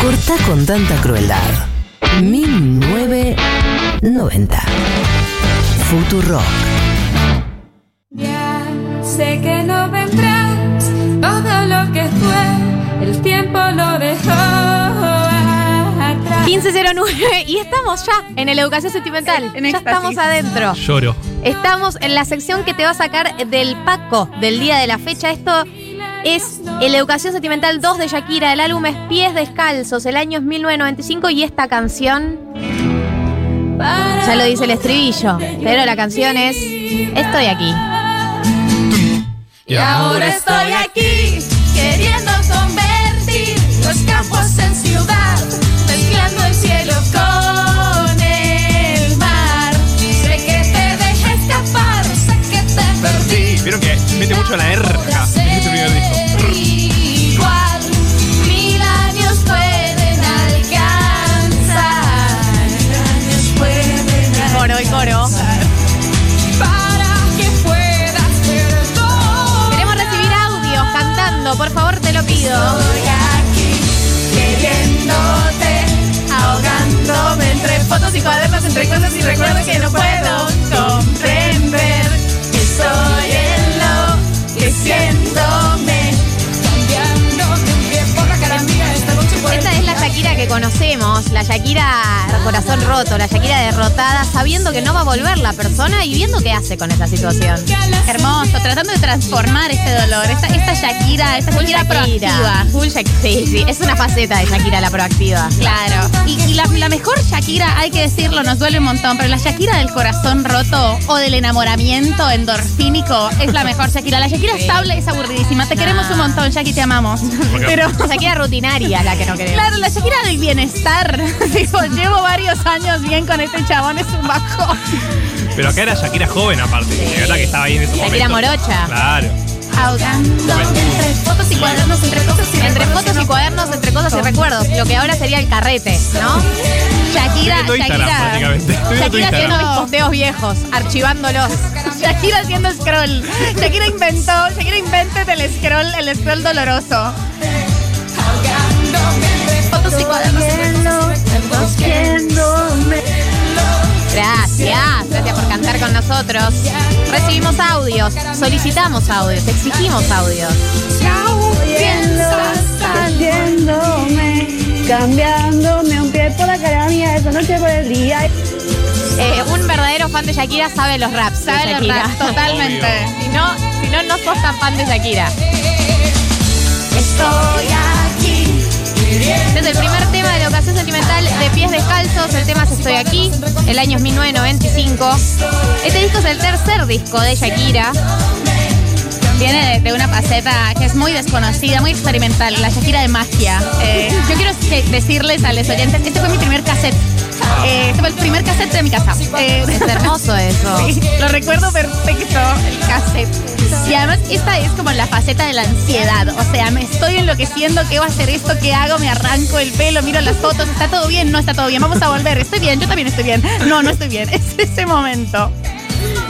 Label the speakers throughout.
Speaker 1: Corta con tanta crueldad. 1990. Futurock.
Speaker 2: Ya sé que no vendrás, todo lo que fue, el tiempo lo dejó atrás.
Speaker 3: 1509 y estamos ya en el educación sentimental.
Speaker 4: En
Speaker 3: ya
Speaker 4: éxtasis.
Speaker 3: estamos adentro.
Speaker 5: Lloro.
Speaker 3: Estamos en la sección que te va a sacar del Paco del día de la fecha. Esto es el Educación Sentimental 2 de Shakira. El álbum es Pies Descalzos. El año es 1995 y esta canción, ya lo dice el estribillo, pero la canción es Estoy aquí.
Speaker 2: Y ahora estoy aquí, queriendo
Speaker 3: persona y viendo qué hace con esa situación.
Speaker 4: Hermoso, tratando de transformar ese dolor. Esta, esta Shakira, esta
Speaker 3: Full
Speaker 4: Shakira, proactiva.
Speaker 3: Full Shak- sí, sí, es una faceta de Shakira la proactiva.
Speaker 4: Claro. Y, y la, la mejor Shakira, hay que decirlo, nos duele un montón, pero la Shakira del corazón roto o del enamoramiento endorfínico es la mejor Shakira. La Shakira estable es aburridísima. Te queremos un montón, Shakira, te amamos. Pero.
Speaker 3: La Shakira rutinaria la que no queremos.
Speaker 4: Claro, la Shakira del bienestar. Digo, llevo varios años bien con este chabón, es un bajón.
Speaker 5: Pero acá era Shakira joven aparte. De verdad que estaba ahí en esos
Speaker 3: Shakira morocha.
Speaker 5: Claro.
Speaker 4: Ahogando entre fotos y cuadernos, entre cosas y
Speaker 3: Entre
Speaker 4: recuerdos
Speaker 3: fotos y
Speaker 4: no-
Speaker 3: cuadernos, entre cosas y recuerdos, lo que ahora sería el carrete, ¿no?
Speaker 4: Shakira, Shakira.
Speaker 3: Shakira haciendo mis posteos viejos, archivándolos.
Speaker 4: Shakira haciendo scroll. Shakira inventó, Shakira invented el scroll, el scroll doloroso. Fotos y cuadernos.
Speaker 3: Nosotros. Recibimos audios, solicitamos audios, exigimos audios.
Speaker 6: Haciéndome, cambiándome un pie por la cara mía esa noche por el día.
Speaker 3: Eh, un verdadero fan de Shakira sabe los raps. de
Speaker 4: Sabe los raps, totalmente.
Speaker 3: Si no, si no, no sos tan fan de Shakira.
Speaker 2: Estoy
Speaker 3: es el primer tema de la ocasión sentimental de Pies Descalzos. El tema es Estoy aquí. El año es 1995. Este disco es el tercer disco de Shakira.
Speaker 4: Viene de, de una faceta que es muy desconocida, muy experimental, la Shakira de magia. Eh, yo quiero que- decirles a los oyentes, este fue mi primer cassette. Eh, este fue el primer cassette de mi casa. Eh,
Speaker 3: Es hermoso eso.
Speaker 4: Sí, lo recuerdo perfecto, el cassette. Y además esta es como la faceta de la ansiedad. O sea, me estoy enloqueciendo, ¿qué va a hacer esto? ¿Qué hago? Me arranco el pelo, miro las fotos, ¿está todo bien? No está todo bien, vamos a volver. Estoy bien, yo también estoy bien. No, no estoy bien. Es ese momento.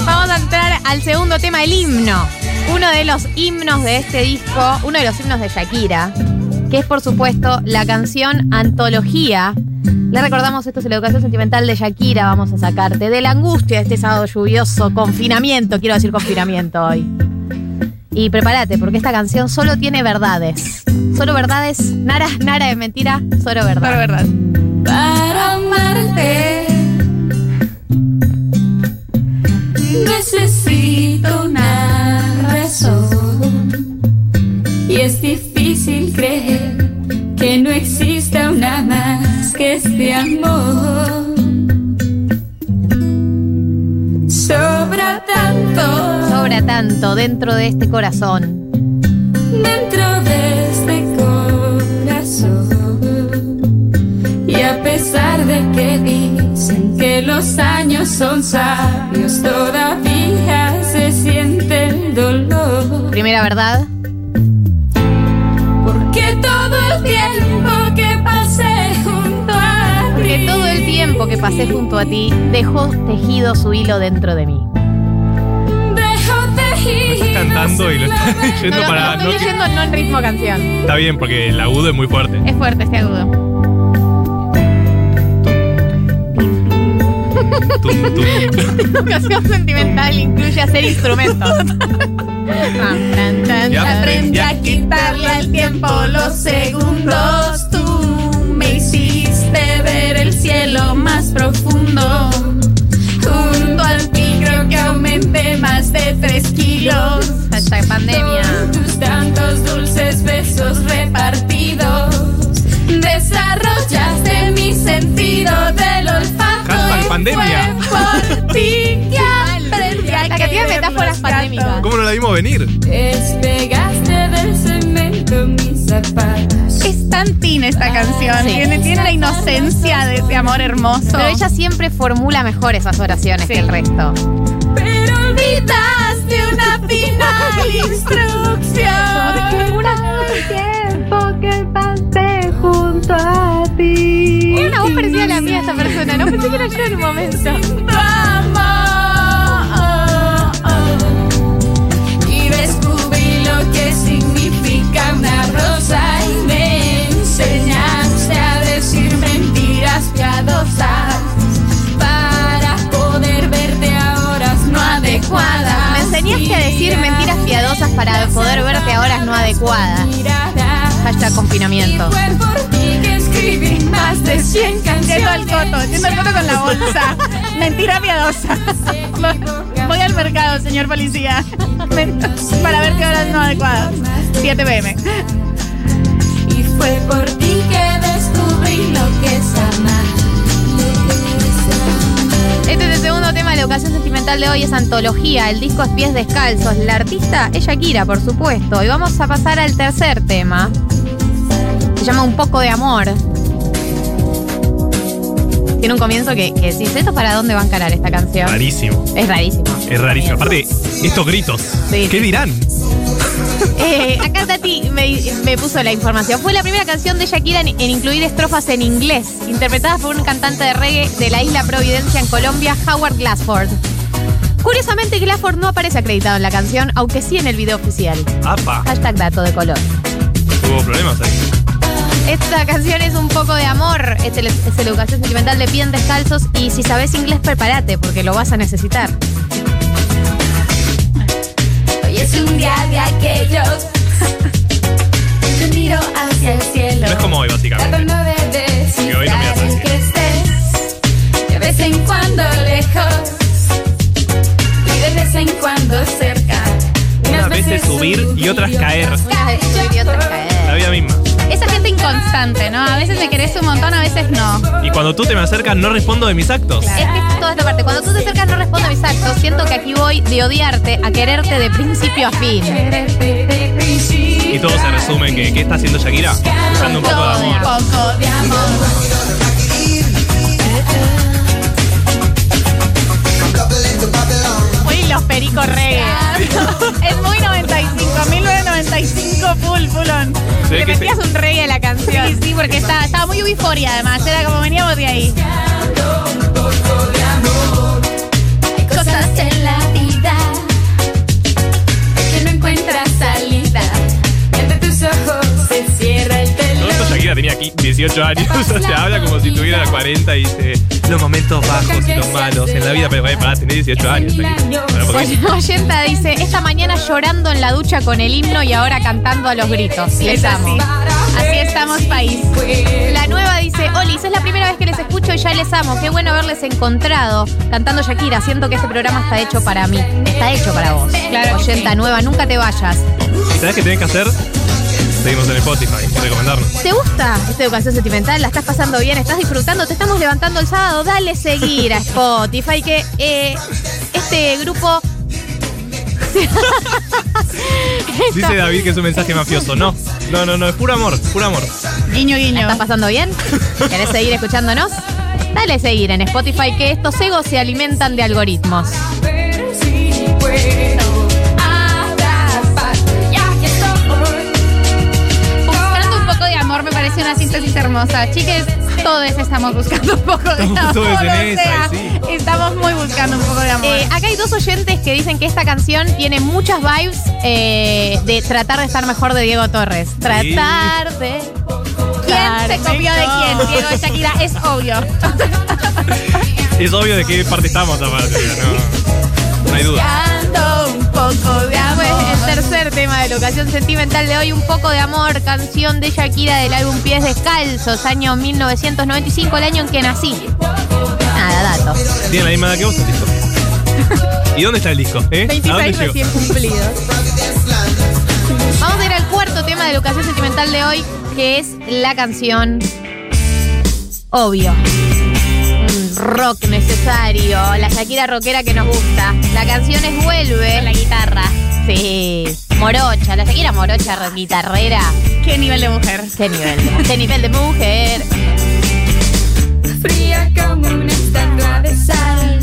Speaker 3: Vamos a entrar al segundo tema, el himno. Uno de los himnos de este disco, uno de los himnos de Shakira, que es por supuesto la canción Antología. Le recordamos, esto es la educación sentimental de Shakira, vamos a sacarte de la angustia de este sábado lluvioso, confinamiento, quiero decir confinamiento hoy. Y prepárate, porque esta canción solo tiene verdades. Solo verdades, nada, nada de mentira, solo verdad.
Speaker 4: Pero verdad.
Speaker 2: para amarte. Necesito una razón y es difícil creer que no exista una más que este amor. Tanto
Speaker 3: dentro de este corazón.
Speaker 2: dentro de este corazón. Y a pesar de que dicen que los años son sabios, todavía se siente el dolor.
Speaker 3: Primera verdad.
Speaker 2: Porque todo el tiempo que pasé junto a ti.
Speaker 3: Que todo el tiempo que pasé junto a ti dejó tejido su hilo dentro de mí
Speaker 5: cantando y lo
Speaker 3: está diciendo
Speaker 5: para. No, estoy
Speaker 3: leyendo no en ritmo canción.
Speaker 5: Está bien, porque el agudo es muy fuerte.
Speaker 4: Es fuerte ese agudo.
Speaker 5: Tum, tum.
Speaker 3: Educación sentimental incluye hacer instrumentos.
Speaker 2: aprende a quitarle al tiempo los segundos. Tú me hiciste ver el cielo más profundo. Junto al micro que aumenté más de tres kilos.
Speaker 3: Hashtag pandemia.
Speaker 2: Con tus tantos dulces besos repartidos. Desarrollaste mi sentido del olfato.
Speaker 5: Hashtag pandemia.
Speaker 2: Fue por ti que aprendí a
Speaker 3: La cantidad de metáforas pandémicas.
Speaker 5: ¿Cómo no la vimos venir?
Speaker 2: Despegaste del cemento mis zapatos. Es tan teen esta canción.
Speaker 3: Sí.
Speaker 2: Tiene, tiene la inocencia de ese amor hermoso.
Speaker 3: Pero ella siempre formula mejor esas oraciones
Speaker 2: Sí.
Speaker 3: que el resto.
Speaker 2: Pero olvidaste una final instrucción.
Speaker 6: tiempo que pasé junto a ti.
Speaker 3: Tiene una voz parecida a la mía esta persona. No pensé que era yo en un momento.
Speaker 2: Para poder verte a horas no adecuadas.
Speaker 3: Me enseñaste a decir mentiras piadosas para poder verte a horas no adecuadas. Hashtag confinamiento.
Speaker 2: Y fue por ti que escribí más de 100 canciones.
Speaker 4: Yendo al coto, yendo al coto con la bolsa. Mentira piadosa. Voy al mercado, señor policía. Para ver qué horas no adecuadas. 7 pm.
Speaker 2: Y fue por ti
Speaker 3: de hoy, es Antología. El disco es Pies Descalzos. La artista es Shakira, por supuesto. Y vamos a pasar al tercer tema. Se llama Un poco de amor. Tiene un comienzo que, que decís, ¿esto para dónde va a encarar esta canción?
Speaker 5: Rarísimo.
Speaker 3: Es rarísimo.
Speaker 5: Es rarísimo. Aparte, estos gritos.
Speaker 3: Sí.
Speaker 5: ¿Qué dirán?
Speaker 3: Eh, acá Tati me, me puso la información. Fue la primera canción de Shakira en, en incluir estrofas en inglés, interpretada por un cantante de reggae de la isla Providencia en Colombia, Howard Glassford. Curiosamente, Glassford no aparece acreditado en la canción, aunque sí en el video oficial.
Speaker 5: Apa.
Speaker 3: Hashtag dato de color.
Speaker 5: Hubo problemas ahí.
Speaker 3: Esta canción es un poco de amor, es, el- es la educación sentimental de pies descalzos y si sabes inglés prepárate porque lo vas a necesitar.
Speaker 2: Hoy es un día de aquellos. Te miro hacia el cielo.
Speaker 5: No es como hoy, básicamente. Que hoy no me decir.
Speaker 2: que estés. De vez en cuando lejos. De vez en cuando cerca.
Speaker 5: Unas veces subir y otras caer.
Speaker 3: Subir y otras caer.
Speaker 5: La vida misma.
Speaker 4: Esa gente inconstante, ¿no? A veces me querés un montón, a veces no.
Speaker 5: Y cuando tú te me acercas, no respondo de mis actos.
Speaker 3: Es que es toda esta parte. Cuando tú te acercas no respondo a mis actos. Siento que aquí voy de odiarte a quererte de principio a fin.
Speaker 5: Y todo se resume en que ¿qué está haciendo Shakira? Buscando un poco de
Speaker 4: Un
Speaker 5: amor.
Speaker 4: poco de amor. Pericos reggae. es muy 95, 1995 full, full on.
Speaker 5: Se ve
Speaker 3: Le
Speaker 5: que
Speaker 3: metías un reggae a la canción.
Speaker 4: Sí, sí, porque estaba, estaba muy euforia además. Era como veníamos de ahí.
Speaker 2: Hay cosas en la
Speaker 5: tenía aquí 18 años. O sea, habla como si tuviera 40 y dice los momentos bajos y los malos en la vida. Pero para tener 18 años.
Speaker 3: Oyenta dice, esta mañana llorando en la ducha con el himno y ahora cantando a los gritos. Les
Speaker 4: Es
Speaker 3: amo.
Speaker 4: así. Estamos, país.
Speaker 3: La nueva dice, Olis, es la primera vez que les escucho y ya les amo. Qué bueno haberles encontrado cantando Shakira. Siento que este programa está hecho para mí. Está hecho para vos.
Speaker 4: Claro
Speaker 3: Oyenta nueva, nunca te vayas.
Speaker 5: ¿Y sabes qué tenés que hacer? Seguimos en Spotify y recomendarnos.
Speaker 3: ¿Te gusta esta educación sentimental? ¿La estás pasando bien? ¿Estás disfrutando? ¿Te estamos levantando el sábado? Dale seguir a Spotify que eh, este grupo...
Speaker 5: Dice David que es un mensaje mafioso. No, no, no, no, es puro amor, puro amor.
Speaker 4: Guiño,
Speaker 3: ¿La
Speaker 4: guiño.
Speaker 3: estás pasando bien? ¿Querés seguir escuchándonos? Dale seguir en Spotify que estos egos se alimentan de algoritmos.
Speaker 4: Amor me parece una síntesis hermosa. Chiques, todos estamos buscando un poco de
Speaker 5: Estamos
Speaker 4: amor.
Speaker 5: todos en
Speaker 4: o
Speaker 5: esa,
Speaker 4: sea,
Speaker 5: sí.
Speaker 4: Estamos muy buscando un poco de amor.
Speaker 3: Eh, acá hay dos oyentes que dicen que esta canción tiene muchas vibes eh, de tratar de estar mejor de Diego Torres. Tratar de.
Speaker 4: ¿Quién se copió de quién, Diego de Shakira, es obvio.
Speaker 5: Es obvio de qué parte estamos aparte. No, no hay duda.
Speaker 2: Ando un poco
Speaker 3: tema de la ocasión sentimental de hoy, Un poco de amor, canción de Shakira del álbum Pies Descalzos, año 1995, el año en que nací. Nada, dato.
Speaker 5: Tiene la misma edad que vos, el disco. ¿Y dónde está el disco? ¿Eh? ¿A dónde
Speaker 3: 26
Speaker 5: llegó?
Speaker 3: recién cumplidos. Vamos a ir al cuarto tema de la ocasión sentimental de hoy, que es la canción Obvio. Rock necesario, la Shakira rockera que nos gusta. La canción es Vuelve.
Speaker 4: La guitarra.
Speaker 3: Sí. Morocha, la Shakira morocha guitarrera.
Speaker 4: ¿Qué nivel de mujer?
Speaker 3: ¿Qué nivel? de- ¿Qué nivel de mujer?
Speaker 2: Fría como una estatua de sal.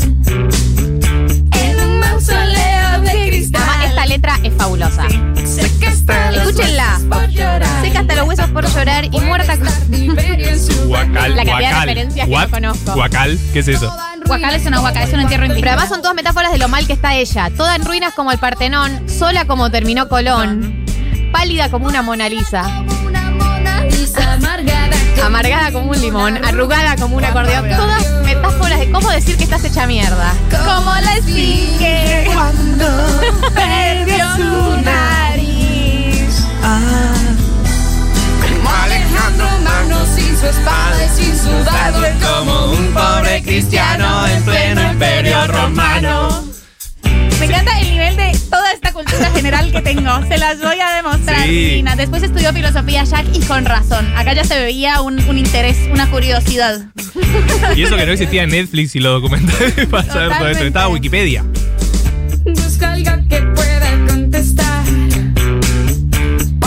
Speaker 2: En un mausoleo de cristal.
Speaker 3: Además, esta letra es fabulosa. Escúchenla. Seca hasta los huesos por llorar y muerta con...
Speaker 5: Guacal.
Speaker 3: La cantidad de referencias que no conozco.
Speaker 5: Guacal, ¿qué es eso?
Speaker 4: Huacal es una huaca, es un entierro indígena.
Speaker 3: Pero además son todas metáforas de lo mal que está ella. Toda en ruinas como el Partenón, sola como terminó Colón, pálida como una Mona Lisa,
Speaker 2: Una mona lisa amargada.
Speaker 3: amargada como un limón, arrugada como un acordeón. Todas metáforas de cómo decir que estás hecha mierda.
Speaker 2: Como la esfinge cuando perdió su nariz. Como Magno sin su espada y sin su dardo. Como un pobre cristiano en pleno imperio romano.
Speaker 4: Me encanta el nivel de toda esta cultura general que tengo. Se las voy a demostrar.
Speaker 5: Sí.
Speaker 4: Después estudió filosofía Jack y con razón. Acá ya se veía un, un interés, una curiosidad.
Speaker 5: Y eso que no existía en Netflix y los documentales para saber todo esto.
Speaker 4: Totalmente.
Speaker 5: Estaba Wikipedia.
Speaker 2: Busca que pueda contestar.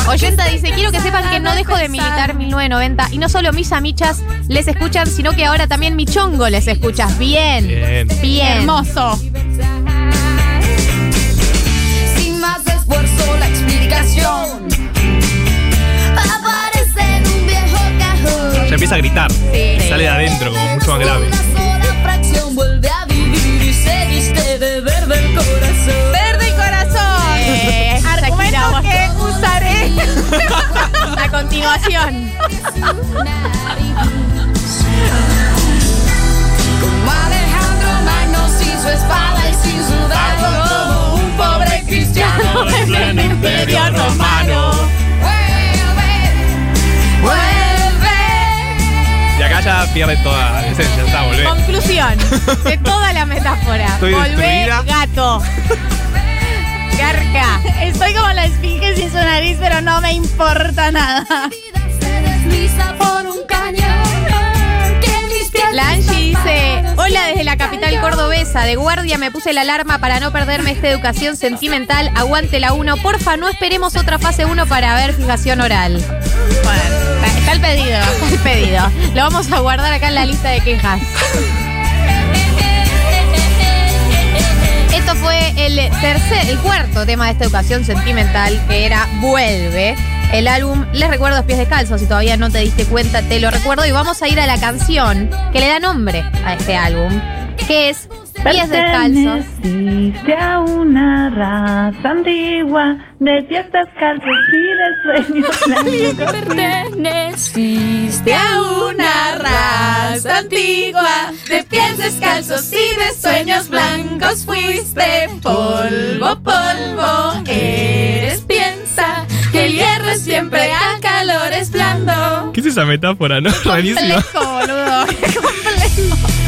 Speaker 3: Oyenta dice, quiero que sepan que no dejo de militar 1990 y no solo mis amichas les escuchan, sino que ahora también mi chongo les escuchas. Bien.
Speaker 5: Bien.
Speaker 3: Bien.
Speaker 4: Hermoso.
Speaker 2: Sin más esfuerzo, la explicación aparece en un viejo cajón.
Speaker 5: Ya empieza a gritar.
Speaker 3: Sí.
Speaker 5: Sale de adentro, como mucho más grave.
Speaker 2: Vuelve a vivir y se viste de verde el corazón.
Speaker 4: Verde y corazón.
Speaker 3: Eh,
Speaker 4: Argumentos que.
Speaker 3: A continuación.
Speaker 2: Como Alejandro Magno sin su espada y sin su dardo, como un pobre cristiano en pleno imperio romano. Vuelve, vuelve.
Speaker 5: Y acá ya pierde toda la esencia. Está, volvé.
Speaker 3: Conclusión de toda la metáfora.
Speaker 5: Estoy
Speaker 3: Volvé,
Speaker 5: destruida.
Speaker 3: gato. Garca.
Speaker 4: Estoy como la esfinge sin su nariz, pero no me importa nada.
Speaker 2: Se desliza por un cañón que mis pies
Speaker 3: La Angie dice, hola desde la capital cordobesa, de guardia me puse la alarma para no perderme esta educación sentimental, aguante la 1, porfa no esperemos otra fase 1 para ver fijación oral.
Speaker 4: Bueno, está el pedido.
Speaker 3: Está el pedido, lo vamos a guardar acá en la lista de quejas. Esto fue el tercer, el cuarto tema de esta educación sentimental, que era Vuelve. El álbum, les recuerdo, Pies Descalzos, si todavía no te diste cuenta, te lo recuerdo. Y vamos a ir a la canción que le da nombre a este álbum, que es Pies Descalzos.
Speaker 6: A una raza antigua de pies descalzos y de sueños.
Speaker 2: Perteneciste a una raza antigua de pies descalzos y de sueños blancos fuiste polvo, polvo. Eres piensa que el hierro siempre al calor es blando.
Speaker 5: ¿Qué es esa metáfora, no?
Speaker 4: Complejo, boludo.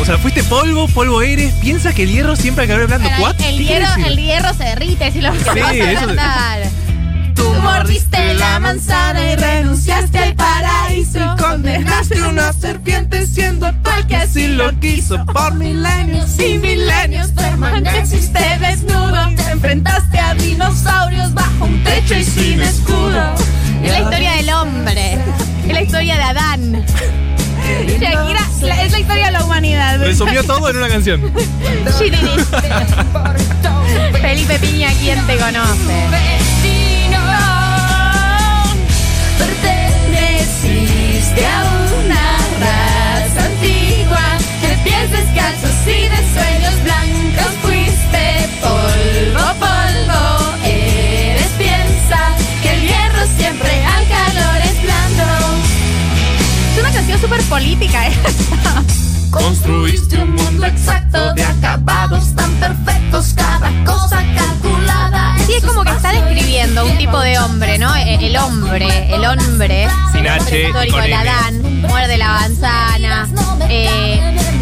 Speaker 5: O sea, fuiste polvo, polvo eres. Piensa que el hierro siempre al calor blando.
Speaker 4: Bueno,
Speaker 5: ¿What?
Speaker 4: el,
Speaker 5: ¿Qué quiere
Speaker 4: hierro, el hierro se derrite si lo
Speaker 5: Sí, eso-.
Speaker 2: Tú mordiste la manzana y renunciaste al paraíso. Y condenaste una serpiente siendo tal que así lo quiso. Por milenios y milenios permaneciste desnudo.
Speaker 4: Shakira la- es la historia de la humanidad.
Speaker 5: Resumió todo en una canción.
Speaker 3: Felipe Piña, ¿quién te conoce?
Speaker 2: Vecino, perteneciste a una raza antigua de pies descalzos y de sueños blancos fuiste polvo, polvo. Eres piensa que el hierro siempre al es
Speaker 4: súper política esta.
Speaker 2: Construiste un mundo exacto de acabados tan perfectos, cada cosa calculada.
Speaker 3: Sí, es como que está describiendo un tipo de hombre, ¿no? E- El hombre, el hombre.
Speaker 5: Sin H y
Speaker 3: histórico,
Speaker 5: con
Speaker 3: el. Adán, muerde la manzana, eh,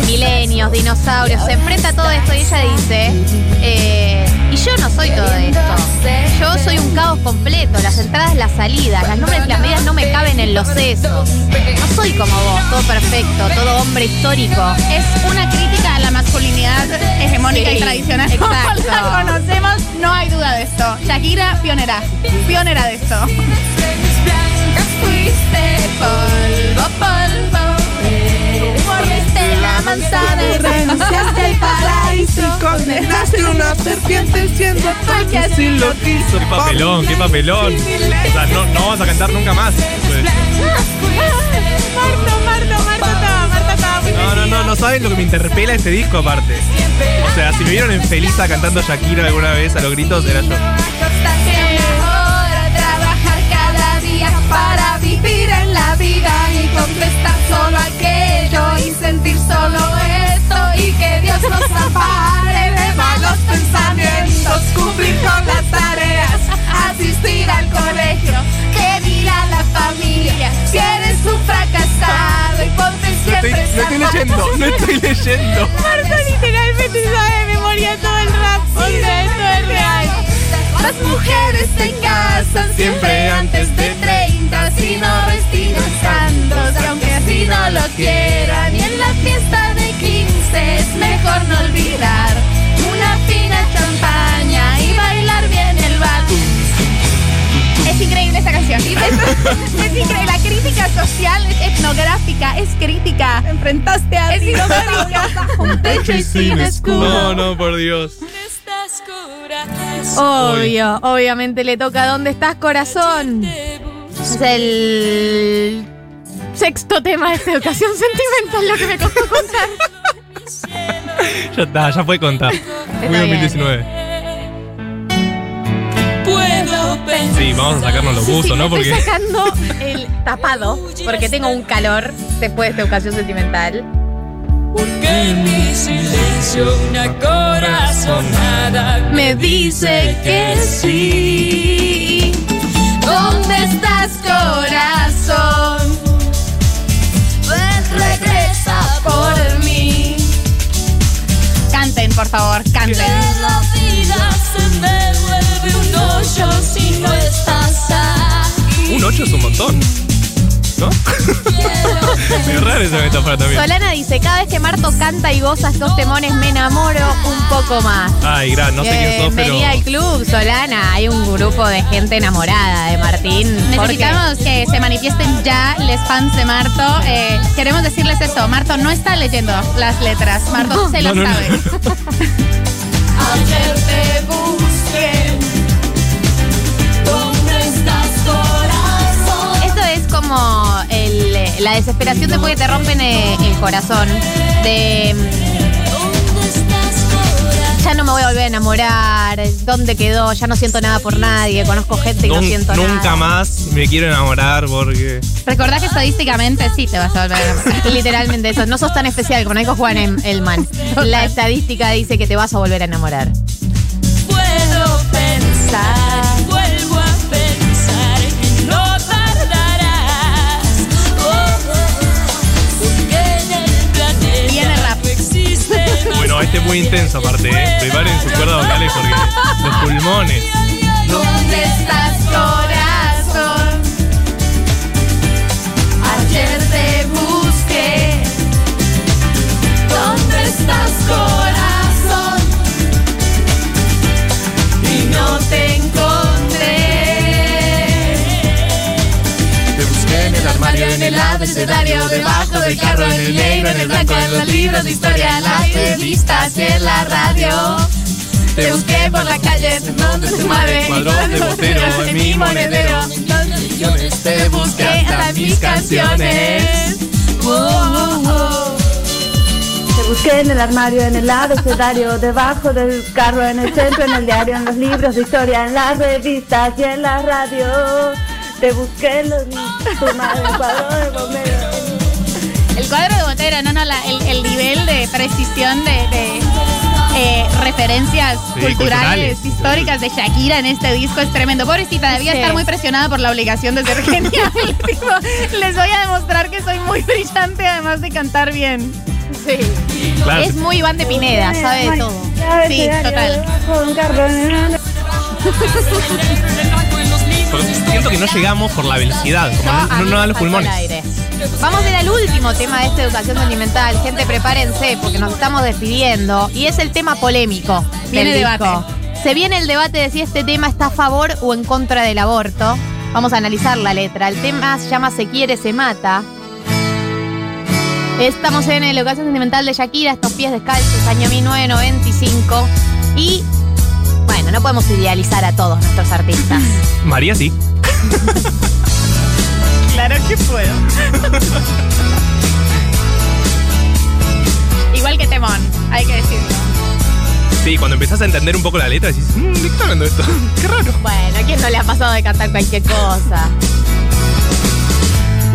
Speaker 3: milenios, dinosaurios, se enfrenta a todo esto y ella dice, eh, y yo no soy todo esto. Yo soy un caos completo, las entradas, las salidas, las nombres y las medidas no me caben en los sesos. No soy como vos, todo perfecto, todo hombre histórico.
Speaker 4: Es una crítica a la masculinidad hegemónica
Speaker 3: Sí,
Speaker 4: y tradicional.
Speaker 3: exacto.
Speaker 4: Como la conocemos, no hay duda de esto. Shakira, pionera. Pionera de esto.
Speaker 2: Fuiste polvo, polvo. La manzana y renunciaste al paraíso.
Speaker 7: Condenaste una serpiente siendo tú que así lo quiso.
Speaker 5: Qué papelón, qué papelón. O sea, no, no vas a cantar nunca más.
Speaker 4: Marto, Marto, Marto estaba, Marto estaba muy
Speaker 5: No, no, no, no saben lo que me interpela este disco aparte. O sea, si me vieron en Felisa cantando Shakira alguna vez a los gritos, era yo.
Speaker 2: Para y contestar solo aquello y sentir solo esto y que Dios nos ampare de malos pensamientos, cumplir con las tareas, asistir al colegio, que dirá la familia si eres un fracasado y ponte
Speaker 5: No estoy,
Speaker 2: siempre
Speaker 5: no estoy
Speaker 2: zapatos
Speaker 5: leyendo, no estoy leyendo.
Speaker 4: Marto literalmente sabe de memoria todo el rap. Esto es real.
Speaker 2: Las mujeres se casan siempre antes de 30 Si no restiran santos, aunque así no lo quieran Y en la fiesta de 15 es mejor no olvidar Una fina champaña y bailar bien el vals
Speaker 4: Es increíble esta canción. Es, es increíble. La crítica social es etnográfica, es crítica. Enfrentaste a
Speaker 2: Es
Speaker 4: ti,
Speaker 2: histórica. Un techo y sin escudo
Speaker 5: No, no, por Dios.
Speaker 3: Obvio, obviamente le toca ¿Dónde estás, corazón? Es el sexto tema de esta educación sentimental, lo que me costó contar.
Speaker 5: Ya está, ya fue contar. Muy
Speaker 3: bien.
Speaker 5: 2019. Sí, vamos a sacarnos los
Speaker 3: Sí, sí,
Speaker 5: buzos,
Speaker 3: me
Speaker 5: ¿no? Porque.
Speaker 3: Estoy sacando el tapado porque tengo un calor después de esta educación sentimental.
Speaker 8: Porque mi silencio una corazonada
Speaker 2: Me dice que sí ¿Dónde estás, corazón? Ven, regresa por mí
Speaker 4: Canten, por favor,
Speaker 8: Que
Speaker 4: canten.
Speaker 8: la vida se me vuelve un hoyo si no estás aquí.
Speaker 5: Un 8 es un montón. ¿No? También.
Speaker 3: Solana dice, cada vez que Marto canta y goza estos temones me enamoro un poco más.
Speaker 5: Ay, gran, no sé quién sos, pero.
Speaker 3: Bienvenida al club, Solana. Hay un grupo de gente enamorada de Martín.
Speaker 4: Necesitamos que se manifiesten ya les fans de Marto. Eh, queremos decirles eso. Marto no está leyendo las letras. Marto se
Speaker 5: No,
Speaker 4: las
Speaker 5: no, no.
Speaker 4: sabe.
Speaker 2: Ayer te busqué ¿Dónde estás, corazón?
Speaker 3: Esto es como la desesperación después que te rompen eh, el corazón. De
Speaker 8: ¿Dónde estás, corazón?
Speaker 3: mm, ya no me voy a volver a enamorar. ¿Dónde quedó? Ya no siento nada por nadie. Conozco gente y no
Speaker 5: Nun-
Speaker 3: siento nada.
Speaker 5: nunca más me quiero enamorar porque.
Speaker 4: Recordá que estadísticamente sí te vas a volver a enamorar.
Speaker 3: Literalmente eso. No sos tan especial como dijo Juan Em- Elman. La estadística dice que te vas a volver a enamorar.
Speaker 8: Puedo pensar, más
Speaker 5: Bueno, este es muy intenso aparte, ¿eh? Preparen sus cuerdas vocales porque los pulmones.
Speaker 2: ¿Dónde estás, corazón? Ayer te busqué. ¿Dónde estás, corazón? Y no te
Speaker 5: en el
Speaker 2: Armario en el abecedario, debajo del carro, en el negro, en el blanco, en los libros de historia, en las revistas y en la radio. Te busqué por la calle, donde tu madre,
Speaker 5: Cuadrón de botero en mi monedero.
Speaker 2: te busqué hasta mis canciones. Oh, oh, oh.
Speaker 6: Te busqué en el armario, en el abecedario, debajo del carro, en el centro, en el diario, en los libros de historia, en las revistas y en la radio. Te busqué en los tu madre, cuadro de bombero.
Speaker 4: Claro, no, no, la- el, el nivel de precisión de, de, eh, referencias
Speaker 5: Sí,
Speaker 4: culturales,
Speaker 5: culturales.
Speaker 4: históricas de Shakira en este disco es tremendo. Pobrecita, debía
Speaker 3: Sí.
Speaker 4: estar muy presionada por la obligación de ser genial. Tipo, les voy a demostrar que soy muy brillante además de cantar bien.
Speaker 3: Sí.
Speaker 5: Claro,
Speaker 3: Es muy Iván de Pineda, sabe de todo.
Speaker 4: Sí, total.
Speaker 5: porque siento que no llegamos por la velocidad, como no, no, no dan los pulmones.
Speaker 3: Vamos a ir al último tema de esta educación sentimental. Gente, prepárense porque nos estamos despidiendo. Y es el tema polémico.
Speaker 4: Viene
Speaker 3: del
Speaker 4: debate.
Speaker 3: disco. Se viene el debate de si este tema está a favor o en contra del aborto. Vamos a analizar la letra. El tema se llama Se quiere, se mata. Estamos en la educación sentimental de Shakira, estos pies descalzos, año 1995. Y bueno, no podemos idealizar a todos nuestros artistas.
Speaker 5: María sí.
Speaker 4: Claro que puedo. Igual que Temón, hay que decirlo.
Speaker 5: Sí, cuando empezás a entender un poco la letra decís, mmm, ¿de qué está hablando esto? Qué raro.
Speaker 3: Bueno, ¿a quién no le ha pasado de cantar cualquier cosa?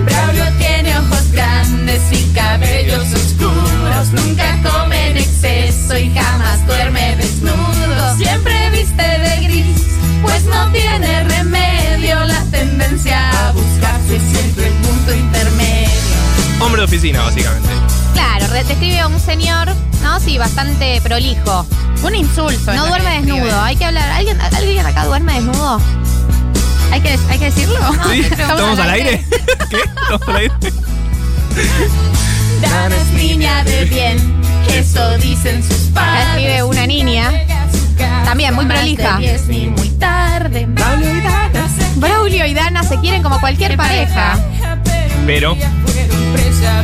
Speaker 2: Braulio tiene ojos grandes y cabellos oscuros. Nunca come en exceso y jamás duerme desnudo. Siempre viste de gris, pues no tiene remedio. La tendencia a buscarse siempre el punto intermedio.
Speaker 5: Hombre de oficina, básicamente.
Speaker 3: Claro, describe a un señor, ¿no? Sí, bastante prolijo.
Speaker 4: Un insulto.
Speaker 3: No duerme desnudo. Hay que hablar. ¿Alguien, ¿Alguien acá duerme desnudo?
Speaker 4: ¿Hay que, hay que decirlo?
Speaker 5: ¿Sí? ¿Estamos al aire? ¿Qué? ¿Estamos al aire?
Speaker 2: Dana es niña de bien, eso dicen sus padres.
Speaker 3: escribe una niña. También muy prolija.
Speaker 2: ni muy tarde.
Speaker 3: Braulio y Dana se quieren como cualquier pareja.
Speaker 5: Pero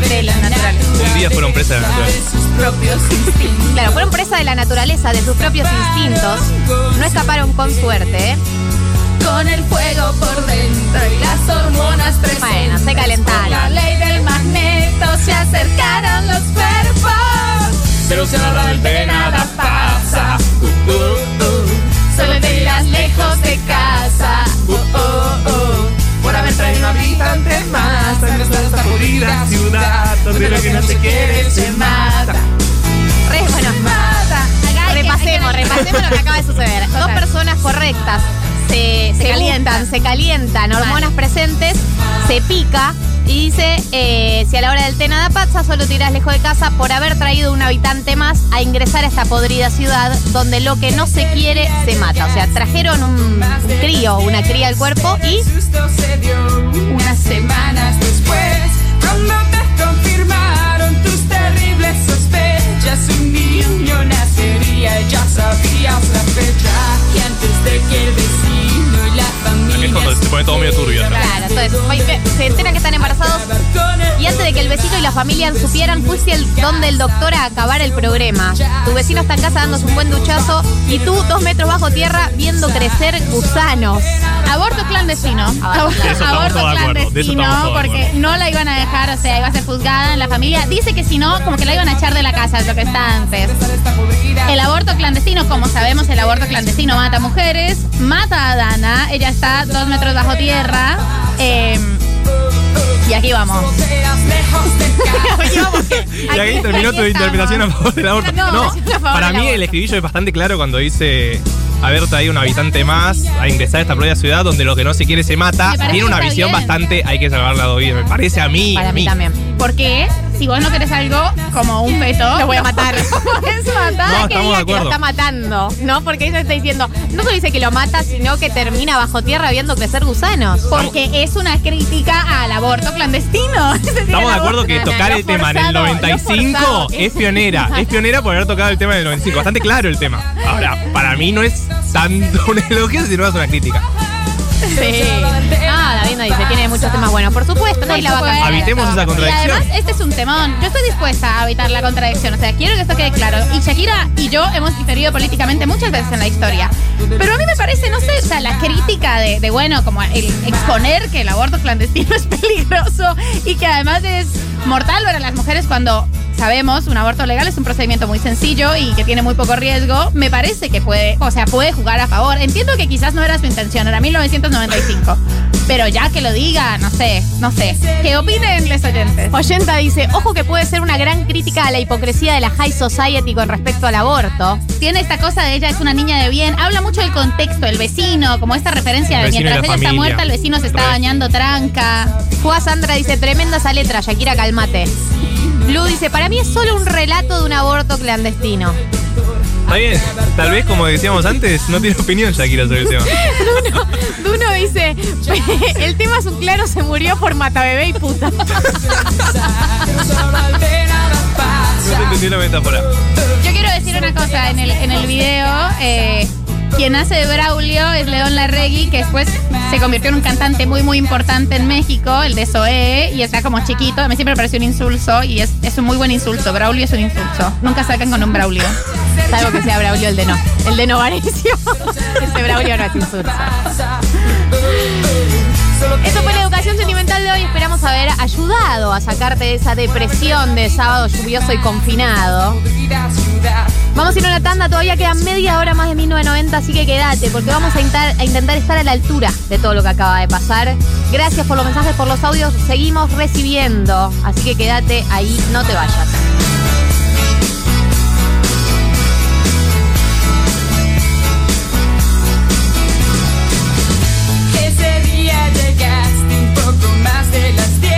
Speaker 2: de la naturaleza.
Speaker 5: un día fueron presas de la naturaleza.
Speaker 2: sus propios instintos.
Speaker 3: Claro, fueron presa de la naturaleza, de sus propios instintos. No escaparon con suerte. ¿eh?
Speaker 2: Con el fuego por dentro y las hormonas presentes.
Speaker 3: Bueno, se calentaron.
Speaker 2: Por la ley del magneto se acercaron los cuerpos.
Speaker 5: Pero si a la del
Speaker 2: De nada pasa.
Speaker 5: Uh, uh, uh.
Speaker 2: Solo te irás lejos de casa. Oh, oh, oh. Por haber traído un habitante más a nuestra desaforida ciudad. Donde lo que no se quiere se mata.
Speaker 3: Re, bueno,
Speaker 2: Mata.
Speaker 3: repasemos, repasemos lo que acaba de suceder. Dos personas correctas se, se,
Speaker 4: calientan.
Speaker 3: gustan, se calientan, hormonas presentes, se pica y dice, eh, si a la hora del té nada pasa, solo te irás lejos de casa por haber traído un habitante más a ingresar a esta podrida ciudad donde lo que no se quiere se mata. O sea, trajeron un, un crío, una cría al cuerpo y
Speaker 2: unas semanas después. Cuando te confirmaron tus terribles sospechas, un niño nacería. Ya sabías la fecha. Y antes de que el vecino la
Speaker 5: Aquí es
Speaker 2: familia.
Speaker 5: cuando se pone todo medio turbio. atrás.
Speaker 3: claro, entonces se enteran que están embarazados Y antes de que el vecino y la familia supieran, fuiste el donde el doctor a acabar el programa. Tu vecino está en casa dándose un buen duchazo y tú, dos metros bajo tierra, viendo crecer gusanos.
Speaker 4: Aborto clandestino.
Speaker 3: Aborto
Speaker 5: De eso estamos
Speaker 4: Aborto
Speaker 5: todos de acuerdo, de eso
Speaker 4: clandestino,
Speaker 5: de
Speaker 4: porque no la iban a dejar, o sea, iba a ser juzgada en la familia. Dice que si no, como que la iban a echar de la casa, es lo que está antes. El aborto clandestino, como sabemos, el aborto clandestino mata mujeres, mata a Dana, ella está dos metros bajo tierra. eh, y aquí vamos. Aquí vamos.
Speaker 5: Y ahí terminó tu
Speaker 4: Aquí
Speaker 5: interpretación a favor del aborto.
Speaker 4: No,
Speaker 5: No, para mí
Speaker 4: aborto.
Speaker 5: el escribillo es bastante claro cuando dice haber traído un habitante más a ingresar a esta propia ciudad donde lo que no se quiere se mata. Tiene una visión
Speaker 4: bien.
Speaker 5: bastante, hay que salvarla de vida. Me parece a mí.
Speaker 3: Para
Speaker 5: a
Speaker 3: mí también.
Speaker 4: Porque si vos no querés algo como un feto,
Speaker 3: Lo voy a matar.
Speaker 4: es matar.
Speaker 5: No,
Speaker 3: que
Speaker 5: estamos de
Speaker 3: diga que lo
Speaker 5: acuerdo.
Speaker 3: está matando, ¿no? Porque ella está diciendo, no solo dice que lo mata, sino que termina bajo tierra viendo crecer gusanos.
Speaker 4: Porque es una crítica al aborto clandestino. Es decir,
Speaker 5: Estamos de acuerdo que tocar el tema en el
Speaker 4: forzado, lo
Speaker 5: 95
Speaker 4: forzado.
Speaker 5: es pionera. Es pionera por haber tocado el tema en el 95. Bastante claro el tema. Ahora, para mí no es tanto un elogio, sino es una crítica.
Speaker 3: Sí. Ah, David dice, tiene muchos temas buenos. Por supuesto, nadie la va a cambiar.
Speaker 5: Habitemos esa
Speaker 4: Y
Speaker 5: contradicción.
Speaker 4: además, este es un temón. Yo estoy dispuesta a evitar la contradicción. O sea, quiero que esto quede claro. Y Shakira y yo hemos diferido políticamente muchas veces en la historia. Pero a mí me parece, no sé, o sea, la crítica de, de, bueno, como el exponer que el aborto clandestino es peligroso y que además es mortal para las mujeres cuando sabemos un aborto legal es un procedimiento muy sencillo y que tiene muy poco riesgo. Me parece que puede, o sea, puede jugar a favor. Entiendo que quizás no era su intención, era 1995. Pero ya que lo diga, no sé, no sé. ¿Qué opinen los oyentes?
Speaker 3: Oyenta dice, ojo que puede ser una gran crítica a la hipocresía de la high society con respecto al aborto.
Speaker 4: Tiene esta cosa de ella es una niña de bien. Habla mucho del contexto, el vecino, como esta referencia de mientras
Speaker 5: la
Speaker 4: ella está muerta, el vecino se está
Speaker 5: Re.
Speaker 4: bañando tranca.
Speaker 3: Juá Sandra dice, tremenda esa letra, Shakira, calmate. Blue dice, para mí es solo un relato de un aborto clandestino.
Speaker 5: Está bien. Tal vez, como decíamos antes, no tiene opinión Shakira sobre el tema.
Speaker 3: Duno dice, el tema es un claro, se murió por matabebé y puta.
Speaker 5: No te entendí la metáfora.
Speaker 4: Yo quiero decir una cosa, en el, en el video, eh, quien hace de Braulio es León Larregui, que después se convirtió en un cantante muy, muy importante en México, el de Zoé, y está como chiquito. A mí siempre me pareció un insulso, y es, es un muy buen insulto. Braulio es un insulto. Nunca sacan con un Braulio.
Speaker 3: Salvo que sea Braulio el de no. El de Novarecio. Ese Braulio no es insulso. Eso fue la educación sentimental de hoy. Esperamos haber ayudado a sacarte de esa depresión de sábado lluvioso y confinado. Vamos a ir a una tanda, todavía quedan media hora más de 1990, así que quédate, porque vamos a intentar, a intentar estar a la altura de todo lo que acaba de pasar. Gracias por los mensajes, por los audios, seguimos recibiendo, así que quédate ahí, no te vayas.
Speaker 8: Llegaste un poco más de las 10